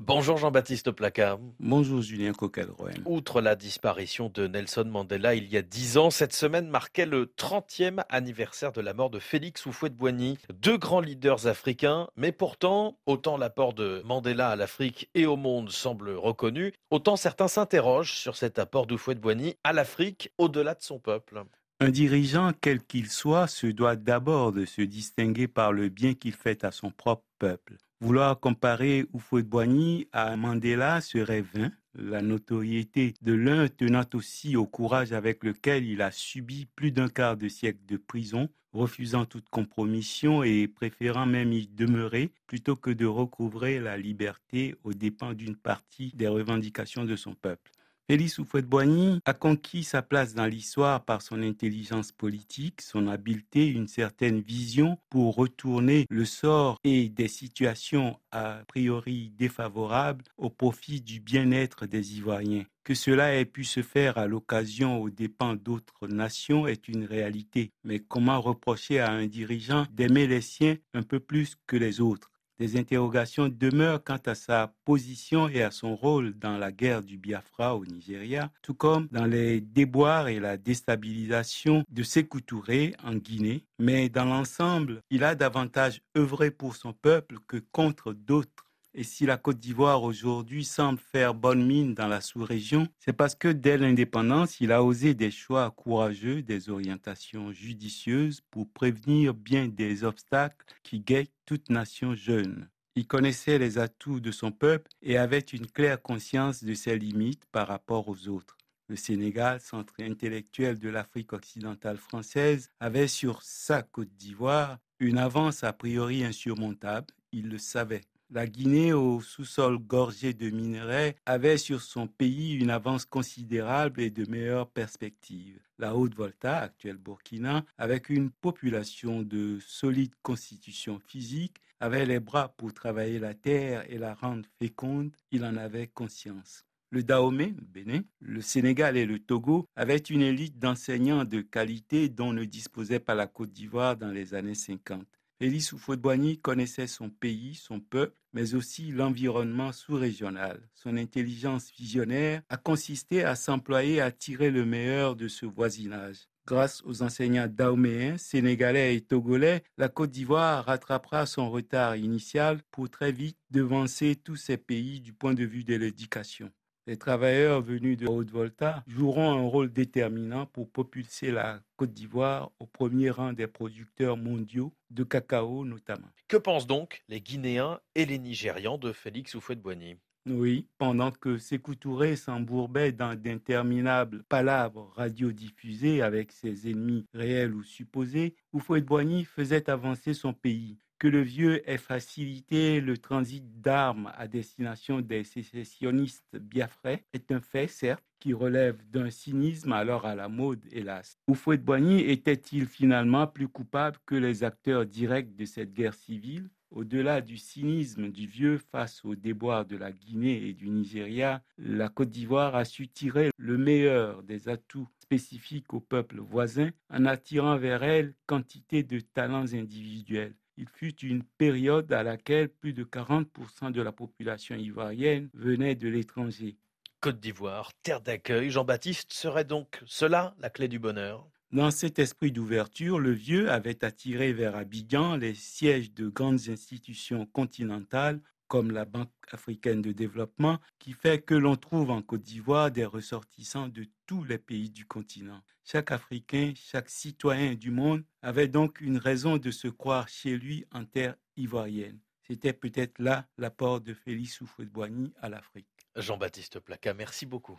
Bonjour Jean-Baptiste Placard. Bonjour Julien Coquelroy. Outre la disparition de Nelson Mandela il y a dix ans, cette semaine marquait le 30e anniversaire de la mort de Félix Houphouët-Boigny. Deux grands leaders africains, mais pourtant, autant l'apport de Mandela à l'Afrique et au monde semble reconnu, autant certains s'interrogent sur cet apport d'Houphouët-Boigny à l'Afrique au-delà de son peuple. Un dirigeant, quel qu'il soit, se doit d'abord de se distinguer par le bien qu'il fait à son propre peuple. Vouloir comparer Houphouët-Boigny à Mandela serait vain, la notoriété de l'un tenant aussi au courage avec lequel il a subi plus d'un quart de siècle de prison, refusant toute compromission et préférant même y demeurer plutôt que de recouvrer la liberté aux dépens d'une partie des revendications de son peuple. Félix Houphouët-Boigny a conquis sa place dans l'histoire par son intelligence politique, son habileté, une certaine vision pour retourner le sort et des situations a priori défavorables au profit du bien-être des Ivoiriens. Que cela ait pu se faire à l'occasion aux dépens d'autres nations est une réalité. Mais comment reprocher à un dirigeant d'aimer les siens un peu plus que les autres? Des interrogations demeurent quant à sa position et à son rôle dans la guerre du Biafra au Nigeria, tout comme dans les déboires et la déstabilisation de Sékou Touré en Guinée. Mais dans l'ensemble, il a davantage œuvré pour son peuple que contre d'autres et si la Côte d'Ivoire aujourd'hui semble faire bonne mine dans la sous-région, c'est parce que dès l'indépendance, il a osé des choix courageux, des orientations judicieuses pour prévenir bien des obstacles qui guettent toute nation jeune. Il connaissait les atouts de son peuple et avait une claire conscience de ses limites par rapport aux autres. Le Sénégal, centre intellectuel de l'Afrique occidentale française, avait sur sa Côte d'Ivoire une avance a priori insurmontable, il le savait. La Guinée, au sous-sol gorgé de minerais, avait sur son pays une avance considérable et de meilleures perspectives. La Haute-Volta, actuelle Burkina, avec une population de solide constitution physique, avait les bras pour travailler la terre et la rendre féconde, il en avait conscience. Le Dahomey, Bénin, le Sénégal et le Togo avaient une élite d'enseignants de qualité dont ne disposait pas la Côte d'Ivoire dans les années 50. Félix Houphouët-Boigny connaissait son pays, son peuple, mais aussi l'environnement sous-régional. Son intelligence visionnaire a consisté à s'employer à tirer le meilleur de ce voisinage. Grâce aux enseignants dahoméens, sénégalais et togolais, la Côte d'Ivoire rattrapera son retard initial pour très vite devancer tous ces pays du point de vue de l'éducation. Les travailleurs venus de Haute-Volta joueront un rôle déterminant pour propulser la Côte d'Ivoire au premier rang des producteurs mondiaux de cacao notamment. Que pensent donc les Guinéens et les Nigérians de Félix Houphouët-Boigny? Oui, pendant que Sékou Touré s'embourbait dans d'interminables palabres radiodiffusées avec ses ennemis réels ou supposés, Houphouët-Boigny faisait avancer son pays que le vieux ait facilité le transit d'armes à destination des sécessionnistes biafrais est un fait, certes, qui relève d'un cynisme alors à la mode, hélas. Houphouët-Boigny était-il finalement plus coupable que les acteurs directs de cette guerre civile? Au-delà du cynisme du vieux face aux déboires de la Guinée et du Nigeria, la Côte d'Ivoire a su tirer le meilleur des atouts spécifiques au peuple voisin en attirant vers elle quantité de talents individuels il fut une période à laquelle plus de 40% de la population ivoirienne venait de l'étranger. Côte d'Ivoire, terre d'accueil, Jean-Baptiste serait donc cela la clé du bonheur? Dans cet esprit d'ouverture, le vieux avait attiré vers Abidjan les sièges de grandes institutions continentales comme la Banque africaine de développement, qui fait que l'on trouve en Côte d'Ivoire des ressortissants de tous les pays du continent. Chaque Africain, chaque citoyen du monde avait donc une raison de se croire chez lui en terre ivoirienne. C'était peut-être là l'apport de Félix Houphouët-Boigny à l'Afrique. Jean-Baptiste Placa, merci beaucoup.